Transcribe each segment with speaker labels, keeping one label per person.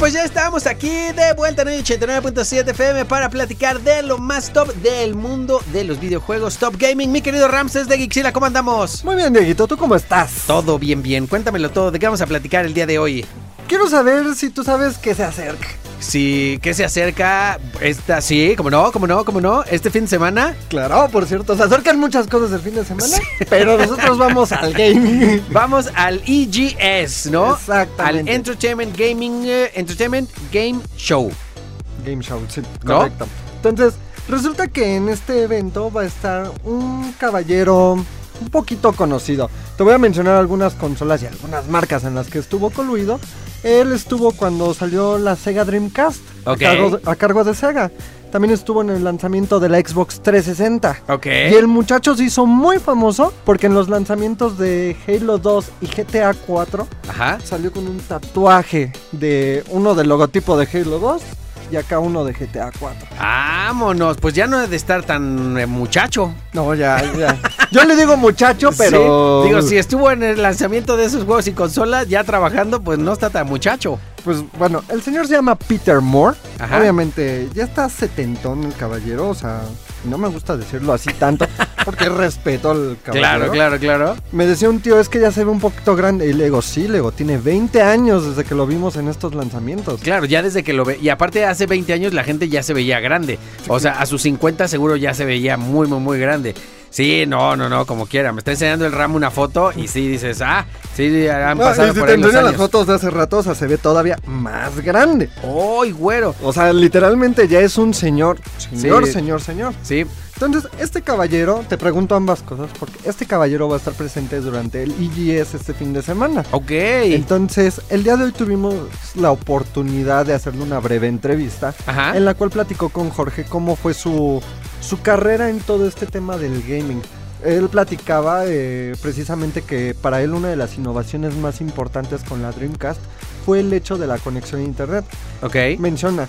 Speaker 1: Pues ya estamos aquí de vuelta en hoy 89.7 FM para platicar de lo más top del mundo de los videojuegos Top Gaming. Mi querido Ramses de Gixila, ¿cómo andamos?
Speaker 2: Muy bien, Dieguito, ¿tú cómo estás?
Speaker 1: Todo bien, bien. Cuéntamelo todo. ¿De qué vamos a platicar el día de hoy?
Speaker 2: Quiero saber si tú sabes que se acerca.
Speaker 1: Sí, que se acerca esta, sí, como no, como no, como no, este fin de semana.
Speaker 2: Claro, por cierto, se acercan muchas cosas el fin de semana, pero nosotros vamos al gaming.
Speaker 1: Vamos al EGS, ¿no?
Speaker 2: Exactamente.
Speaker 1: Al Entertainment Gaming, eh, Entertainment Game Show.
Speaker 2: Game Show, sí,
Speaker 1: ¿No?
Speaker 2: correcto. Entonces, resulta que en este evento va a estar un caballero un poquito conocido. Te voy a mencionar algunas consolas y algunas marcas en las que estuvo coluido. Él estuvo cuando salió la Sega Dreamcast a, cargo de, a cargo de Sega. También estuvo en el lanzamiento de la Xbox 360.
Speaker 1: Ok.
Speaker 2: Y el muchacho se hizo muy famoso porque en los lanzamientos de Halo 2 y GTA 4
Speaker 1: Ajá.
Speaker 2: salió con un tatuaje de uno del logotipo de Halo 2 y acá uno de GTA 4.
Speaker 1: Vámonos, pues ya no debe de estar tan eh, muchacho.
Speaker 2: No, ya, ya. Yo le digo muchacho, pero.
Speaker 1: Sí, Digo, si estuvo en el lanzamiento de esos juegos y consolas ya trabajando, pues no está tan muchacho.
Speaker 2: Pues bueno, el señor se llama Peter Moore.
Speaker 1: Ajá.
Speaker 2: Obviamente, ya está setentón el caballero. O sea, no me gusta decirlo así tanto porque respeto al caballero.
Speaker 1: Claro, claro, claro.
Speaker 2: Me decía un tío, es que ya se ve un poquito grande. Y le digo, sí, le digo, tiene 20 años desde que lo vimos en estos lanzamientos.
Speaker 1: Claro, ya desde que lo ve. Y aparte, hace 20 años la gente ya se veía grande. O sea, a sus 50 seguro ya se veía muy, muy, muy grande. Sí, no, no, no, como quiera. Me está enseñando el ramo una foto y sí dices, ah, sí, han
Speaker 2: No,
Speaker 1: pasado
Speaker 2: y si
Speaker 1: por
Speaker 2: te
Speaker 1: ahí los
Speaker 2: enseñan las
Speaker 1: años.
Speaker 2: fotos de hace rato, o sea, se ve todavía más grande.
Speaker 1: ¡Uy, güero!
Speaker 2: O sea, literalmente ya es un señor, señor,
Speaker 1: Sí.
Speaker 2: señor, señor.
Speaker 1: Sí,
Speaker 2: Entonces, este caballero, te pregunto ambas cosas, porque este caballero va a estar presente durante el EGS este fin de semana.
Speaker 1: ok.
Speaker 2: Entonces, el día de hoy tuvimos la oportunidad de hacerle una breve entrevista,
Speaker 1: Ajá.
Speaker 2: en la cual platicó con Jorge cómo fue su, su carrera en todo este tema del gaming. Él platicaba eh, precisamente que para él una de las innovaciones más importantes con la Dreamcast fue el hecho de la conexión a internet.
Speaker 1: Ok.
Speaker 2: Menciona,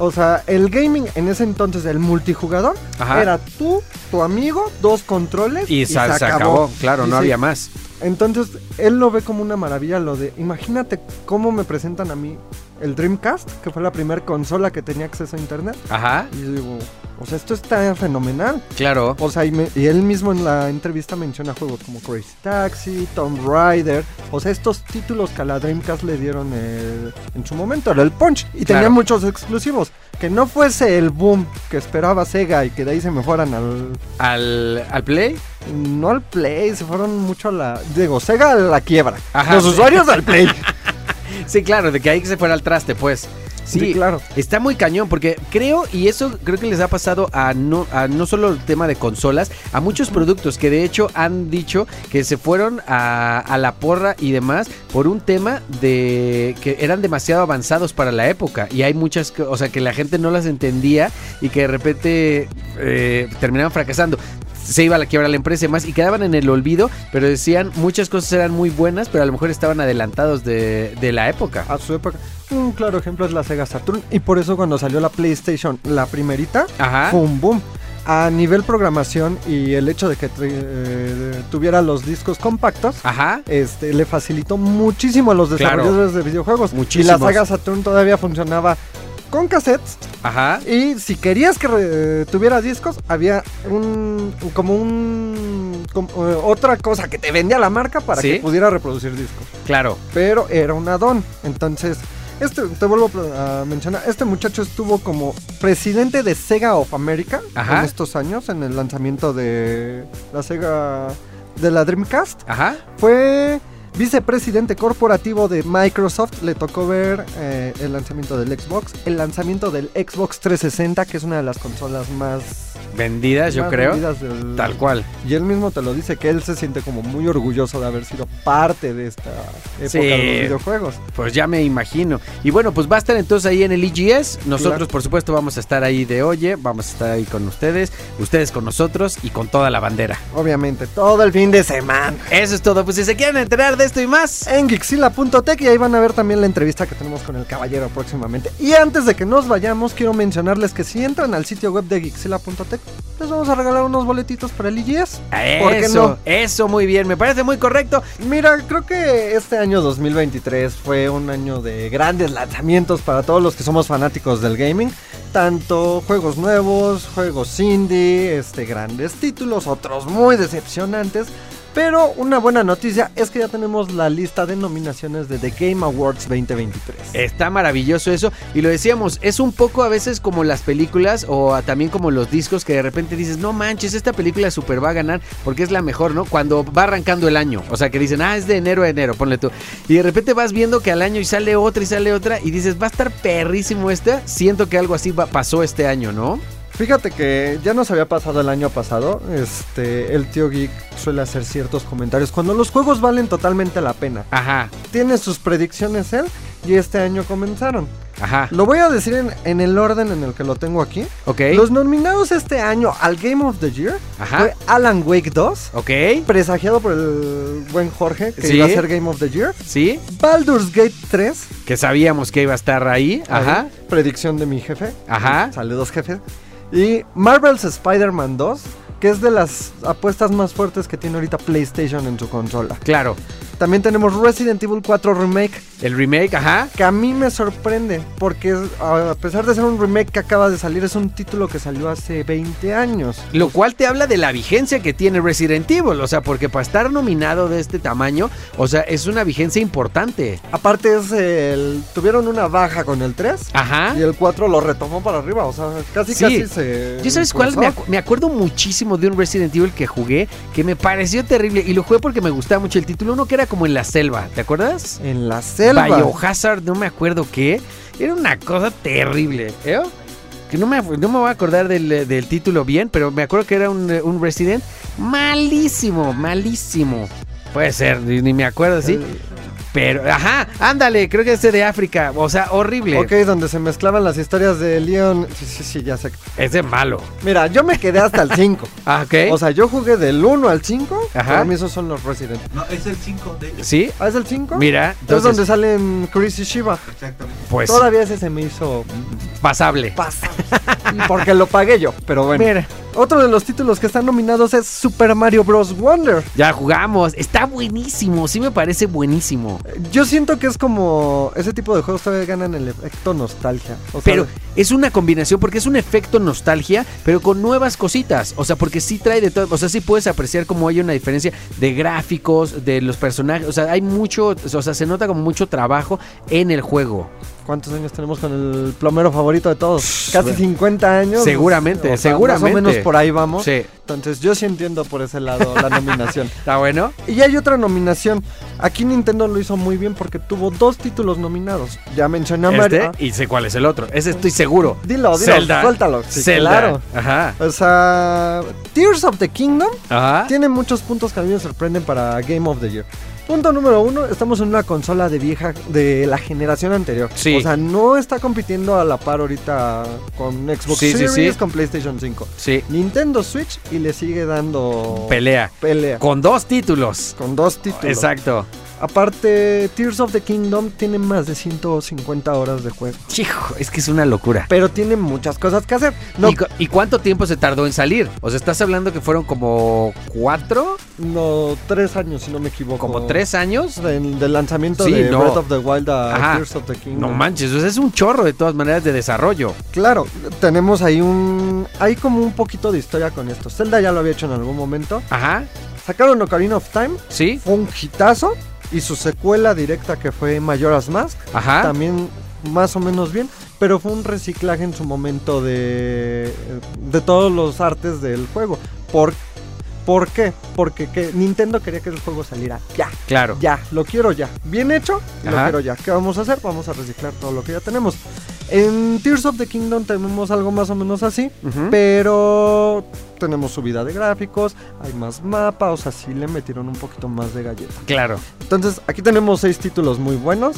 Speaker 2: o sea, el gaming en ese entonces, el multijugador,
Speaker 1: Ajá.
Speaker 2: era tú, tu amigo, dos controles
Speaker 1: Y, sa- se, acabó. Claro, no había más.
Speaker 2: Entonces, él lo ve como una maravilla lo de, imagínate cómo me presentan a mí el Dreamcast, que fue la primera consola que tenía acceso a internet.
Speaker 1: Ajá.
Speaker 2: Y yo digo, o sea, esto está fenomenal.
Speaker 1: Claro.
Speaker 2: O sea, y, me- y él mismo en la entrevista menciona juegos como Crazy Taxi, Tomb Raider. O sea, estos títulos que a la Dreamcast le dieron el- en su momento, era el punch. Y tenía muchos exclusivos. Que no fuese el boom que esperaba Sega y que de ahí se me fueran al...
Speaker 1: Al, al Play.
Speaker 2: No al Play, se fueron mucho a la... Digo, Sega a la quiebra.
Speaker 1: Ajá,
Speaker 2: Los
Speaker 1: sí.
Speaker 2: usuarios al Play.
Speaker 1: Sí, claro, de que ahí que se fuera al traste, pues. Sí,
Speaker 2: Sí, claro.
Speaker 1: Está muy cañón, porque creo, y eso creo que les ha pasado a no, a no solo el tema de consolas, a muchos productos que de hecho han dicho que se fueron a, a la porra y demás por un tema de que eran demasiado avanzados para la época. Y hay muchas, o sea, que la gente no las entendía y que de repente eh, terminaban fracasando. Se iba a la quiebra la empresa y demás y quedaban en el olvido, pero decían muchas cosas eran muy buenas, pero a lo mejor estaban adelantados de, de la época.
Speaker 2: A su época. Un claro ejemplo es la Sega Saturn. Y por eso cuando salió la PlayStation, la primerita,
Speaker 1: Ajá.
Speaker 2: fue un boom. A nivel programación y el hecho de que eh, tuviera los discos compactos,
Speaker 1: Ajá.
Speaker 2: este, le facilitó muchísimo a los
Speaker 1: Claro.
Speaker 2: desarrolladores de videojuegos.
Speaker 1: Muchísimos.
Speaker 2: Y la Saga Saturn todavía funcionaba con cassettes.
Speaker 1: Ajá.
Speaker 2: Y si querías que eh, tuviera discos, había un como un como, eh, otra cosa que te vendía la marca para
Speaker 1: ¿Sí?
Speaker 2: que pudiera reproducir discos.
Speaker 1: Claro.
Speaker 2: Pero era un add-on. Entonces, este, te vuelvo a mencionar, este muchacho estuvo como presidente de Sega of America
Speaker 1: Ajá.
Speaker 2: en estos años, en el lanzamiento de la Sega de la Dreamcast.
Speaker 1: Ajá.
Speaker 2: Fue vicepresidente corporativo de Microsoft. Le tocó ver eh, el lanzamiento del Xbox, el lanzamiento del Xbox 360, que es una de las consolas más
Speaker 1: vendidas, yo
Speaker 2: más
Speaker 1: creo.
Speaker 2: vendidas del-
Speaker 1: Tal cual.
Speaker 2: Y él mismo te lo dice, que él se siente como muy orgulloso de haber sido parte de esta época
Speaker 1: Sí.
Speaker 2: de los videojuegos.
Speaker 1: Pues ya me imagino. Y bueno, pues va a estar entonces ahí en el EGS. Nosotros,
Speaker 2: Claro.
Speaker 1: por supuesto, vamos a estar ahí de oye. Vamos a estar ahí con ustedes. Ustedes con nosotros y con toda la bandera.
Speaker 2: Obviamente, todo el fin de semana.
Speaker 1: Eso es todo. Pues si se quieren enterar de esto y más.
Speaker 2: En Gixila.tech y ahí van a ver también la entrevista que tenemos con el caballero próximamente. Y antes de que nos vayamos, quiero mencionarles que si entran al sitio web de Gixila.tech, les vamos a regalar unos boletitos para el IGS. ¿Por qué
Speaker 1: Eso,
Speaker 2: no?
Speaker 1: eso muy bien. Me parece muy correcto.
Speaker 2: Mira, creo que este año 2023 fue un año de grandes lanzamientos para todos los que somos fanáticos del gaming. Tanto juegos nuevos, juegos indie, este, grandes títulos, otros muy decepcionantes. Pero una buena noticia es que ya tenemos la lista de nominaciones de The Game Awards 2023.
Speaker 1: Está maravilloso eso. Y lo decíamos, es un poco a veces como las películas o también como los discos que de repente dices, no manches, esta película super va a ganar porque es la mejor, ¿no? Cuando va arrancando el año. O sea, que dicen, ah, es de enero a enero, ponle tú. Y de repente vas viendo que al año y sale otra y sale otra y dices, va a estar perrísimo esta. Siento que algo así pasó este año, ¿no?
Speaker 2: Fíjate que ya nos había pasado el año pasado. Este, el tío Geek suele hacer ciertos comentarios cuando los juegos valen totalmente la pena.
Speaker 1: Ajá,
Speaker 2: Tiene sus predicciones él y este año comenzaron.
Speaker 1: ajá.
Speaker 2: Lo voy a decir en, en el orden en el que lo tengo aquí.
Speaker 1: Ok.
Speaker 2: Los nominados este año al Game of the Year
Speaker 1: Ajá.
Speaker 2: fue Alan Wake 2,
Speaker 1: Ok.
Speaker 2: presagiado por el buen Jorge, que
Speaker 1: Sí.
Speaker 2: iba a ser Game of the Year.
Speaker 1: Sí,
Speaker 2: Baldur's Gate 3,
Speaker 1: que sabíamos que iba a estar ahí. Ajá.
Speaker 2: ahí, predicción de mi jefe.
Speaker 1: Ajá.
Speaker 2: Saludos, jefe. Y Marvel's Spider-Man 2, que es de las apuestas más fuertes que tiene ahorita PlayStation en su consola.
Speaker 1: Claro.
Speaker 2: También tenemos Resident Evil 4 Remake,
Speaker 1: El remake, ajá.
Speaker 2: que a mí me sorprende, porque a pesar de ser un remake que acaba de salir, es un título que salió hace 20 años.
Speaker 1: Lo cual te habla de la vigencia que tiene Resident Evil. O sea, porque para estar nominado de este tamaño, o sea, es una vigencia importante.
Speaker 2: Aparte es el... Tuvieron una baja con el 3
Speaker 1: Ajá.
Speaker 2: y el 4 lo retomó para arriba, o sea, casi
Speaker 1: Sí.
Speaker 2: casi se...
Speaker 1: ¿Yo sabes cuál? Me,
Speaker 2: impulsó.
Speaker 1: acu- me acuerdo muchísimo de un Resident Evil que jugué que me pareció terrible y lo jugué porque me gustaba mucho el título. Uno que era como en la selva, ¿te acuerdas?
Speaker 2: En la selva.
Speaker 1: Biohazard, no me acuerdo qué. Era una cosa terrible, ¿eh? Que no me, no me voy a acordar del, del título bien, pero me acuerdo que era un, eh, un Resident malísimo, malísimo. Puede ser, ni, ni me acuerdo, sí. Pero, ajá, ándale, creo que es de África. O sea, horrible.
Speaker 2: Ok, donde se mezclaban las historias de Leon. Sí, sí, sí, ya sé.
Speaker 1: Es de malo.
Speaker 2: Mira, yo me quedé hasta el 5.
Speaker 1: Ah, ok.
Speaker 2: O sea, yo jugué del 1 al 5.
Speaker 1: Ajá.
Speaker 2: Para mí esos son los Resident.
Speaker 3: No, es el 5 de ellos.
Speaker 1: ¿Sí?
Speaker 2: ¿Ah, es el 5?
Speaker 1: Mira,
Speaker 2: Es
Speaker 1: entonces,
Speaker 2: donde salen Chris y Shiva.
Speaker 3: Exactamente.
Speaker 1: pues,
Speaker 2: Todavía ese se me hizo
Speaker 1: pasable.
Speaker 2: pasa. Porque lo pagué yo, pero bueno.
Speaker 1: Mira,
Speaker 2: Otro de los títulos que están nominados es Super Mario Bros. Wonder.
Speaker 1: ya jugamos. Está buenísimo, sí me parece buenísimo.
Speaker 2: Yo siento que es como ese tipo de juegos todavía ganan el efecto nostalgia. O
Speaker 1: Pero es una combinación porque es un efecto nostalgia, pero con nuevas cositas. O sea, porque sí trae de todo. O sea, sí puedes apreciar cómo hay una diferencia de gráficos, de los personajes. O sea, hay mucho. O sea, se nota como mucho trabajo en el juego.
Speaker 2: ¿Cuántos años tenemos con el plomero favorito de todos? Casi 50 años.
Speaker 1: Seguramente,
Speaker 2: O sea,
Speaker 1: seguramente.
Speaker 2: Más o menos por ahí vamos.
Speaker 1: Sí.
Speaker 2: Entonces yo sí entiendo por ese lado la nominación.
Speaker 1: ¿Está bueno?
Speaker 2: Y hay otra nominación. Aquí Nintendo lo hizo muy bien porque tuvo dos títulos nominados. Ya mencioné a Mario.
Speaker 1: Este y sé cuál es el otro. Ese estoy seguro.
Speaker 2: Dilo, dilo,
Speaker 1: Zelda.
Speaker 2: suéltalo. Sí,
Speaker 1: Zelda.
Speaker 2: claro.
Speaker 1: Ajá.
Speaker 2: O sea, Tears of the Kingdom
Speaker 1: Ajá.
Speaker 2: tiene muchos puntos que a mí me sorprenden para Game of the Year. Punto número uno, estamos en una consola de vieja, de la generación anterior.
Speaker 1: Sí.
Speaker 2: O sea, no está compitiendo a la par ahorita con Xbox
Speaker 1: Sí, sí,
Speaker 2: Series,
Speaker 1: sí.
Speaker 2: con PlayStation 5.
Speaker 1: Sí.
Speaker 2: Nintendo Switch y le sigue dando
Speaker 1: Pelea.
Speaker 2: pelea.
Speaker 1: Con dos títulos.
Speaker 2: Con dos títulos.
Speaker 1: Exacto.
Speaker 2: Aparte, Tears of the Kingdom tiene más de 150 horas de juego.
Speaker 1: Hijo, es que es una locura.
Speaker 2: Pero tiene muchas cosas que hacer. No,
Speaker 1: ¿Y, cu- y cuánto tiempo se tardó en salir? O sea, estás hablando que fueron como cuatro,
Speaker 2: no, tres años, si no me equivoco.
Speaker 1: como tres años.
Speaker 2: Del, del lanzamiento
Speaker 1: Sí,
Speaker 2: de
Speaker 1: no.
Speaker 2: Breath of the Wild a
Speaker 1: Ajá.
Speaker 2: Tears of the Kingdom.
Speaker 1: No manches, o sea, es un chorro de todas maneras de desarrollo.
Speaker 2: Claro, tenemos ahí un. Hay como un poquito de historia con esto. Zelda ya lo había hecho en algún momento.
Speaker 1: Ajá,
Speaker 2: Sacaron Ocarina of Time,
Speaker 1: sí,
Speaker 2: fue un hitazo. Y su secuela directa que fue Majora's Mask,
Speaker 1: ajá.
Speaker 2: también más o menos bien. Pero fue un reciclaje en su momento de, de todos los artes del juego. ¿Por, ¿por qué? Porque que Nintendo quería que el juego saliera ya.
Speaker 1: Claro.
Speaker 2: Ya, lo quiero ya. Bien hecho, lo
Speaker 1: Ajá.
Speaker 2: quiero ya. ¿Qué vamos a hacer? Vamos a reciclar todo lo que ya tenemos. En Tears of the Kingdom tenemos algo más o menos así, pero tenemos subida de gráficos, hay más mapas, o sea, sí le metieron un poquito más de galleta.
Speaker 1: Claro.
Speaker 2: Entonces, aquí tenemos seis títulos muy buenos.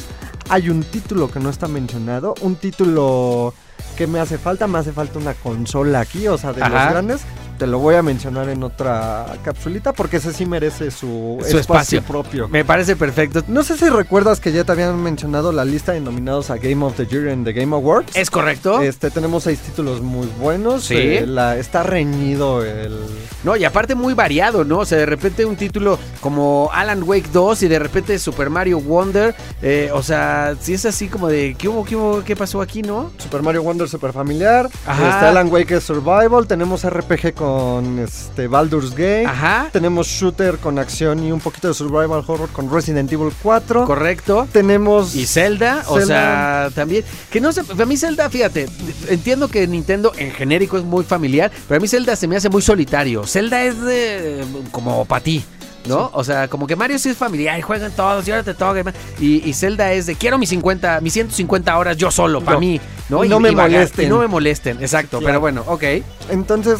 Speaker 2: Hay un título que no está mencionado, un título que me hace falta, me hace falta una consola aquí, o sea, de
Speaker 1: Ajá.
Speaker 2: los grandes. Te lo voy a mencionar en otra capsulita porque ese sí merece su,
Speaker 1: Su espacio.
Speaker 2: propio.
Speaker 1: Me parece perfecto.
Speaker 2: No sé si recuerdas que ya te habían mencionado la lista de nominados a Game of the Year en The Game Awards.
Speaker 1: ¿Es correcto?
Speaker 2: Este, tenemos seis títulos muy buenos.
Speaker 1: Sí.
Speaker 2: eh, la, está reñido el...
Speaker 1: No, y aparte muy variado, ¿no? O sea, de repente un título como Alan Wake 2 y de repente Super Mario Wonder. eh, o sea, si es así como de, ¿qué hubo, qué hubo, qué pasó aquí, no?
Speaker 2: Super Mario Wonder super familiar.
Speaker 1: Ajá.
Speaker 2: Este Alan Wake es Survival. Tenemos RPG con este Baldur's Gate.
Speaker 1: Ajá,
Speaker 2: Tenemos shooter con acción y un poquito de survival horror con Resident Evil 4.
Speaker 1: correcto.
Speaker 2: Tenemos
Speaker 1: Y Zelda, o sea, también. Que no sé, a mí Zelda, fíjate, entiendo que Nintendo en genérico es muy familiar, pero a mí Zelda se me hace muy solitario. Zelda es de. como para ti. ¿No? O sea, como que Mario sí es familiar, y juegan todos, y ahora te toca. y Y, Zelda es de quiero mis 50, mis 150 horas yo solo, para mí. ¿no?
Speaker 2: Y no me molesten.
Speaker 1: y no me molesten, exacto.
Speaker 2: Claro.
Speaker 1: Pero bueno, ok.
Speaker 2: Entonces,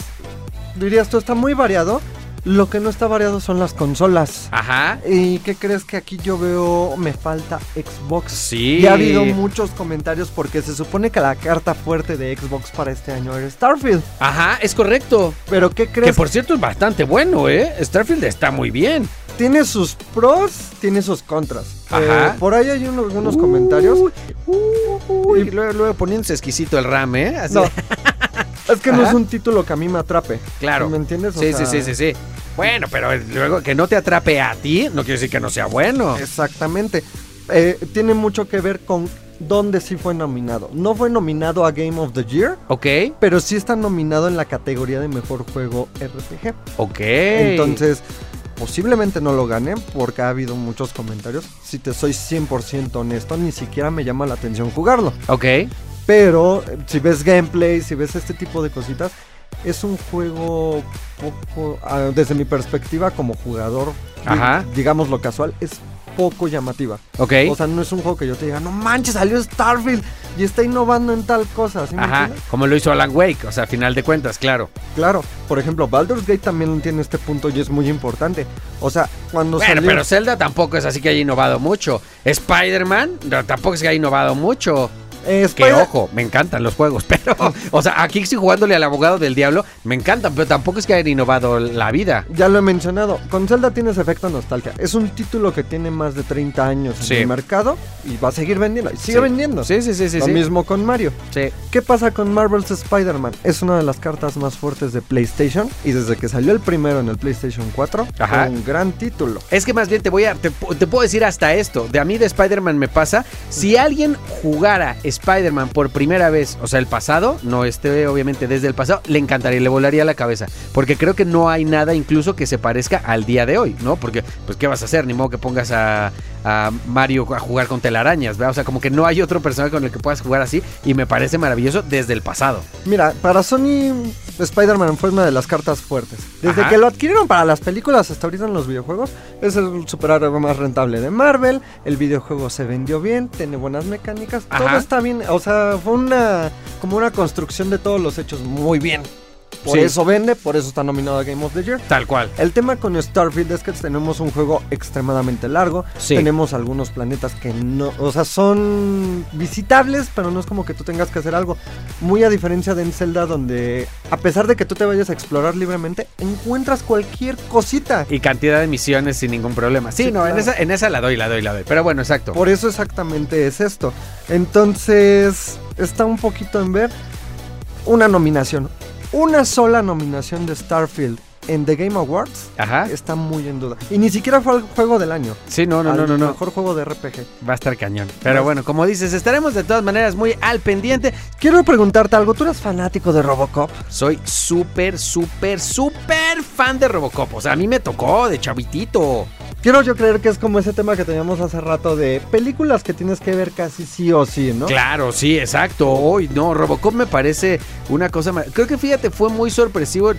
Speaker 2: dirías tú, está muy variado. Lo que no está variado son las consolas.
Speaker 1: Ajá.
Speaker 2: ¿Y qué crees que aquí yo veo? Me falta Xbox.
Speaker 1: Sí.
Speaker 2: Y ha habido muchos comentarios porque se supone que la carta fuerte de Xbox para este año era Starfield.
Speaker 1: Ajá, es correcto.
Speaker 2: Pero ¿qué
Speaker 1: Que
Speaker 2: crees?
Speaker 1: por cierto es bastante bueno, ¿eh? Starfield está muy bien.
Speaker 2: Tiene sus pros, tiene sus contras.
Speaker 1: Ajá.
Speaker 2: Eh, por ahí hay unos, algunos comentarios.
Speaker 1: Uy, uy, y luego, luego poniéndose exquisito el RAM, ¿eh? Así-
Speaker 2: No. Es que no es un título que a mí me atrape.
Speaker 1: Claro.
Speaker 2: ¿Me entiendes? O
Speaker 1: Sí,
Speaker 2: sea,
Speaker 1: sí, sí, sí, sí. Bueno, pero luego que no te atrape a ti, no quiere decir que no sea bueno.
Speaker 2: Exactamente. Eh, tiene mucho que ver con dónde sí fue nominado. No fue nominado a Game of the Year,
Speaker 1: Ok,
Speaker 2: pero sí está nominado en la categoría de mejor juego RPG.
Speaker 1: ok.
Speaker 2: Entonces, posiblemente no lo gane porque ha habido muchos comentarios. Si te soy 100% honesto, ni siquiera me llama la atención jugarlo.
Speaker 1: Ok,
Speaker 2: Pero si ves gameplay, si ves este tipo de cositas, es un juego poco, ah, desde mi perspectiva como jugador,
Speaker 1: Ajá.
Speaker 2: digamos lo casual, es poco llamativa.
Speaker 1: ok.
Speaker 2: O sea, no es un juego que yo te diga, no manches, salió Starfield y está innovando en tal cosa. ¿sí me
Speaker 1: Ajá, como lo hizo Alan Wake, o sea, a final de cuentas, claro.
Speaker 2: Claro, por ejemplo, Baldur's Gate también tiene este punto y es muy importante. O sea, cuando
Speaker 1: Bueno,
Speaker 2: salió...
Speaker 1: pero Zelda tampoco es así que haya innovado mucho. Spider-Man tampoco es que haya innovado mucho.
Speaker 2: Eh,
Speaker 1: Que ojo, me encantan los juegos, pero, o sea, aquí estoy jugándole al abogado del diablo, me encantan, pero tampoco es que hayan innovado la vida.
Speaker 2: Ya lo he mencionado, con Zelda tienes efecto nostalgia. Es un título que tiene más de 30 años
Speaker 1: Sí.
Speaker 2: en el mercado y va a seguir vendiendo. Y sigue
Speaker 1: Sí.
Speaker 2: vendiendo.
Speaker 1: Sí, sí, sí, sí.
Speaker 2: Lo
Speaker 1: sí.
Speaker 2: mismo con Mario.
Speaker 1: Sí.
Speaker 2: ¿Qué pasa con Marvel's Spider-Man? Es una de las cartas más fuertes de PlayStation y desde que salió el primero en el PlayStation 4
Speaker 1: Ajá.
Speaker 2: fue un gran título.
Speaker 1: Es que más bien te voy a. Te, te puedo decir hasta esto. De a mí de Spider-Man me pasa. Si alguien jugara Spider-Man por primera vez, o sea, el pasado, no este, obviamente, desde el pasado, le encantaría, le volaría la cabeza. Porque creo que no hay nada incluso que se parezca al día de hoy, ¿no? Porque, pues, ¿qué vas a hacer? Ni modo que pongas a, a Mario a jugar con telarañas, ¿verdad? O sea, como que no hay otro personaje con el que puedas jugar así. Y me parece maravilloso desde el pasado.
Speaker 2: Mira, para Sony Spider-Man fue una de las cartas fuertes. Desde
Speaker 1: Ajá.
Speaker 2: que lo adquirieron para las películas hasta ahorita en los videojuegos, es el superhéroe más rentable de Marvel. El videojuego se vendió bien, tiene buenas mecánicas, todo está O sea, fue una como una construcción de todos los hechos muy bien. Por
Speaker 1: Sí.
Speaker 2: eso vende, por eso está nominado a Game of the Year.
Speaker 1: Tal cual.
Speaker 2: El tema con Starfield es que tenemos un juego extremadamente largo.
Speaker 1: Sí.
Speaker 2: Tenemos algunos planetas que no, o sea, son visitables, pero no es como que tú tengas que hacer algo. Muy a diferencia de en Zelda, donde a pesar de que tú te vayas a explorar libremente, encuentras cualquier cosita.
Speaker 1: Y cantidad de misiones sin ningún problema. Sí,
Speaker 2: Sí,
Speaker 1: no, en, esa, en esa la doy, la doy, la doy. Pero bueno, exacto.
Speaker 2: Por eso exactamente es esto. Entonces, está un poquito en ver una nominación. Una sola nominación de Starfield en The Game Awards
Speaker 1: Ajá.
Speaker 2: está muy en duda. Y ni siquiera fue el juego del año.
Speaker 1: Sí, no, no,
Speaker 2: al
Speaker 1: no, no, no.
Speaker 2: Mejor juego de RPG.
Speaker 1: Va a estar cañón. Pero bueno, como dices, estaremos de todas maneras muy al pendiente.
Speaker 2: Quiero preguntarte algo. ¿Tú eres fanático de Robocop?
Speaker 1: Soy súper, súper, súper fan de Robocop. O sea, a mí me tocó de chavitito.
Speaker 2: Quiero yo creer que es como ese tema que teníamos hace rato de películas que tienes que ver casi sí o sí, ¿no?
Speaker 1: Claro, sí, exacto. Hoy no, Robocop me parece una cosa. ma- Creo que fíjate, fue muy sorpresivo.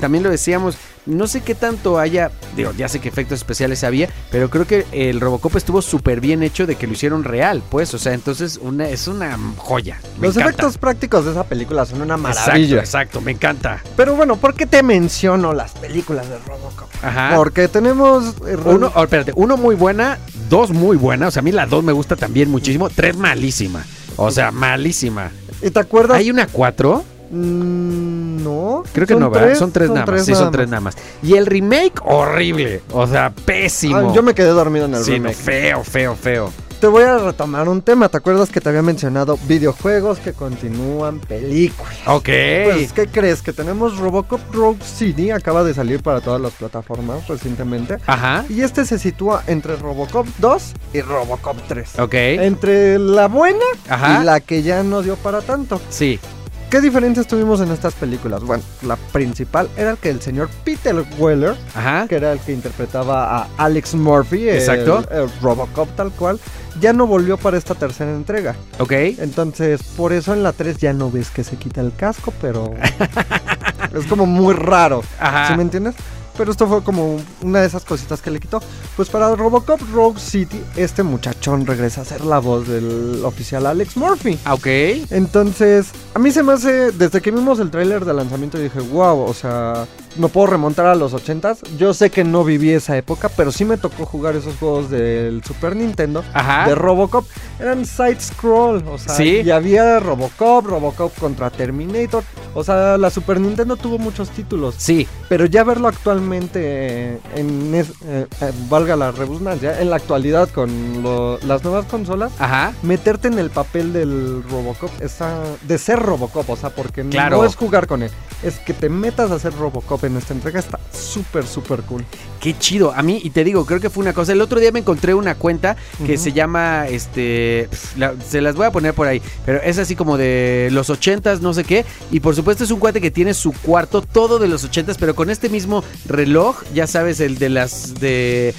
Speaker 1: también lo decíamos. No sé qué tanto haya. Digo, ya sé que efectos especiales había, pero creo que el Robocop estuvo súper bien hecho de que lo hicieron real, pues. O sea, entonces una, es una joya. Me
Speaker 2: Los
Speaker 1: encanta.
Speaker 2: efectos prácticos de esa película son una
Speaker 1: Exacto,
Speaker 2: maravilla.
Speaker 1: exacto, me encanta.
Speaker 2: Pero bueno, ¿por qué te menciono las películas de Robocop?
Speaker 1: Ajá.
Speaker 2: Porque tenemos... eh,
Speaker 1: Uno, oh, espérate, uno muy buena, dos muy buenas. O sea, a mí la dos me gusta también muchísimo. Tres malísima. O sea, malísima.
Speaker 2: ¿Y te acuerdas?
Speaker 1: ¿Hay una cuatro?
Speaker 2: Mm, no.
Speaker 1: Creo que
Speaker 2: Son
Speaker 1: no, ¿verdad?
Speaker 2: tres,
Speaker 1: son tres nada más. Sí, son tres nada más. Y el remake, horrible. O sea, pésimo.
Speaker 2: Yo me quedé dormido en el
Speaker 1: Sí, no,
Speaker 2: remake.
Speaker 1: feo, feo, feo.
Speaker 2: Te voy a retomar un tema. ¿Te acuerdas que te había mencionado videojuegos que continúan películas?
Speaker 1: Ok.
Speaker 2: Pues, ¿qué crees? Que tenemos Robocop Rogue City, acaba de salir para todas las plataformas recientemente.
Speaker 1: Ajá.
Speaker 2: Y este se sitúa entre Robocop 2 y Robocop 3.
Speaker 1: Ok.
Speaker 2: Entre la buena
Speaker 1: Ajá.
Speaker 2: y la que ya no dio para tanto.
Speaker 1: Sí.
Speaker 2: ¿Qué diferencias tuvimos en estas películas? Bueno, la principal era que el señor Peter Weller,
Speaker 1: Ajá.
Speaker 2: que era el que interpretaba a Alex Murphy, el-
Speaker 1: Exacto.
Speaker 2: el Robocop tal cual, ya no volvió para esta tercera entrega.
Speaker 1: Ok.
Speaker 2: Entonces, por eso en la 3 ya no ves que se quita el casco, pero es como muy raro.
Speaker 1: Ajá.
Speaker 2: ¿Sí me entiendes? Pero esto fue como una de esas cositas que le quitó. Pues para Robocop Rogue City, este muchachón regresa a ser la voz del oficial Alex Murphy.
Speaker 1: Ah, Ok.
Speaker 2: Entonces, a mí se me hace, desde que vimos el tráiler de lanzamiento dije, wow, o sea, no puedo remontar a los 80s. Yo sé que no viví esa época, pero sí me tocó jugar esos juegos del Super Nintendo.
Speaker 1: Ajá.
Speaker 2: De Robocop, eran side scroll, o sea,
Speaker 1: Sí.
Speaker 2: y había Robocop, Robocop contra Terminator, o sea, la Super Nintendo tuvo muchos títulos,
Speaker 1: Sí.
Speaker 2: pero ya verlo actualmente en, es- eh, eh, valga la redundancia, en la actualidad con lo- las nuevas consolas,
Speaker 1: Ajá.
Speaker 2: meterte en el papel del Robocop, está, de ser Robocop, o sea, porque
Speaker 1: Claro.
Speaker 2: no es jugar con él, es que te metas a ser Robocop en esta entrega, está súper, súper cool.
Speaker 1: Qué chido. A mí, y te digo, creo que fue una cosa. El otro día me encontré una cuenta que se llama, este, la- se las voy a poner por ahí, pero es así como de los ochentas, no sé qué. Y por supuesto es un cuate que tiene su cuarto todo de los ochentas, pero con este mismo reloj, ya sabes, el de las, de,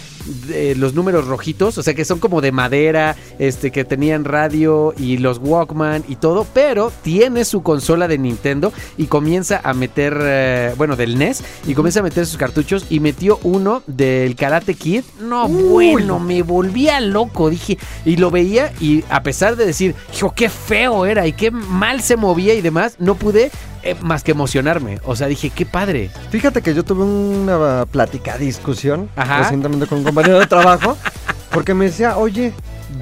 Speaker 1: de los números rojitos, o sea que son como de madera, este, que tenían radio y los Walkman y todo, pero tiene su consola de Nintendo y comienza a meter, eh, bueno, del NES, y comienza a meter sus cartuchos y metió uno del Karate Kid. No,
Speaker 2: Uy.
Speaker 1: bueno, me volvía loco, dije, y lo veía y a pesar de decir, hijo, qué feo era y qué mal se movía y demás, no pude eh, más que emocionarme. O sea, dije, qué padre.
Speaker 2: Fíjate que yo tuve una plática, discusión
Speaker 1: Ajá.
Speaker 2: recientemente con un compañero de trabajo, porque me decía, oye,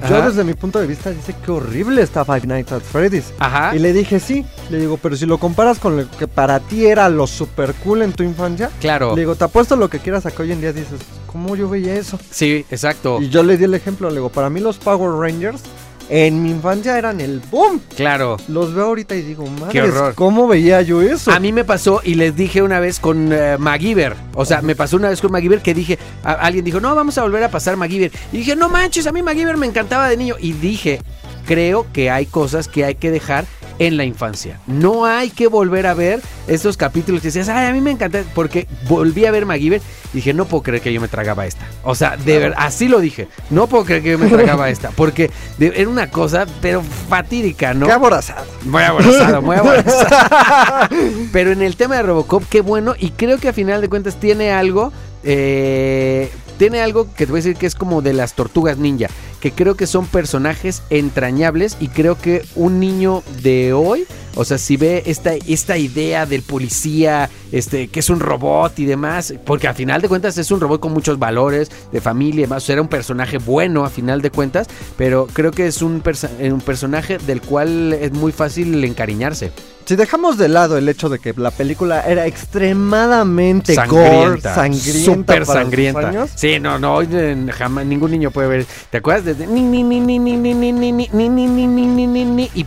Speaker 2: yo
Speaker 1: Ajá.
Speaker 2: desde mi punto de vista dice que horrible está Five Nights at Freddy's.
Speaker 1: Ajá.
Speaker 2: Y le dije, sí, le digo, pero si lo comparas con lo que para ti era lo super cool en tu infancia,
Speaker 1: Claro.
Speaker 2: le digo, te apuesto lo que quieras a que hoy en día dices, ¿cómo yo veía eso?
Speaker 1: Sí, exacto.
Speaker 2: Y yo le di el ejemplo, le digo, para mí los Power Rangers en mi infancia eran el boom.
Speaker 1: Claro.
Speaker 2: Los veo ahorita y digo, madre,
Speaker 1: Qué horror.
Speaker 2: ¿cómo veía yo eso?
Speaker 1: A mí me pasó y les dije una vez con eh, MacGyver. O sea, me pasó una vez con MacGyver que dije, a- alguien dijo, no, vamos a volver a pasar MacGyver. Y dije, no manches, a mí MacGyver me encantaba de niño. Y dije, creo que hay cosas que hay que dejar en la infancia. No hay que volver a ver esos capítulos que decías, ay, a mí me encanta, porque volví a ver MacGyver y dije, no puedo creer que yo me tragaba esta. O sea, de verdad, así lo dije, no puedo creer que yo me tragaba esta, porque de- era una cosa, pero fatídica, ¿no?
Speaker 2: Qué aborazado.
Speaker 1: Muy aborazado, muy aborazado. Pero en el tema de Robocop, qué bueno. Y creo que a final de cuentas tiene algo. eh, tiene algo que te voy a decir que es como de las tortugas ninja. Que creo que son personajes entrañables. Y creo que un niño de hoy. O sea, si ve esta, esta idea del policía, este, que es un robot y demás, porque a final de cuentas es un robot con muchos valores, de familia y demás, o sea, era un personaje bueno a final de cuentas, pero creo que es un, persa- eh, un personaje del cual es muy fácil encariñarse.
Speaker 2: Si dejamos de lado el hecho de que la película era extremadamente gore,
Speaker 1: Sangrienta,
Speaker 2: sangrienta,
Speaker 1: súper
Speaker 2: para sus
Speaker 1: sangrienta.
Speaker 2: años,
Speaker 1: Sí, no, no, hoy eh, jamás ningún niño puede ver. ¿Te acuerdas de de ni ni ni ni ni ni ni ni ni ni ni ni ni ni ni ni y.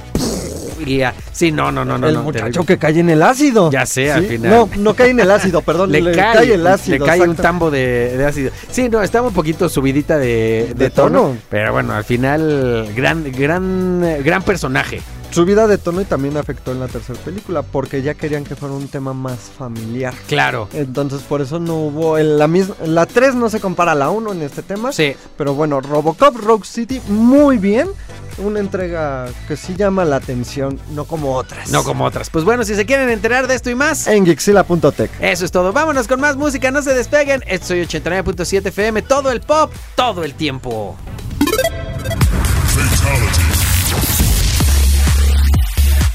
Speaker 1: Sí, no, no, no, no,
Speaker 2: el muchacho que cae en el ácido.
Speaker 1: Ya sé, al final.
Speaker 2: No, no cae en el ácido, perdón,
Speaker 1: le, cae,
Speaker 2: el ácido.
Speaker 1: le cae un tambo de, ácido. Sí, no, estaba un poquito subidita de,
Speaker 2: tono,
Speaker 1: pero bueno, al final gran, gran, eh, gran personaje.
Speaker 2: Subida de tono y también afectó en la tercera película porque ya querían que fuera un tema más familiar.
Speaker 1: Claro.
Speaker 2: Entonces por eso no hubo en la misma la 3 no se compara a la 1 en este tema.
Speaker 1: Sí.
Speaker 2: Pero bueno, Robocop Rogue City muy bien, una entrega que sí llama la atención, no como otras.
Speaker 1: No como otras. Pues bueno, si se quieren enterar de esto y más,
Speaker 2: en Gixila.tech.
Speaker 1: eso es todo. Vámonos con más música, no se despeguen. Esto soy 89.7 FM, todo el pop, todo el tiempo.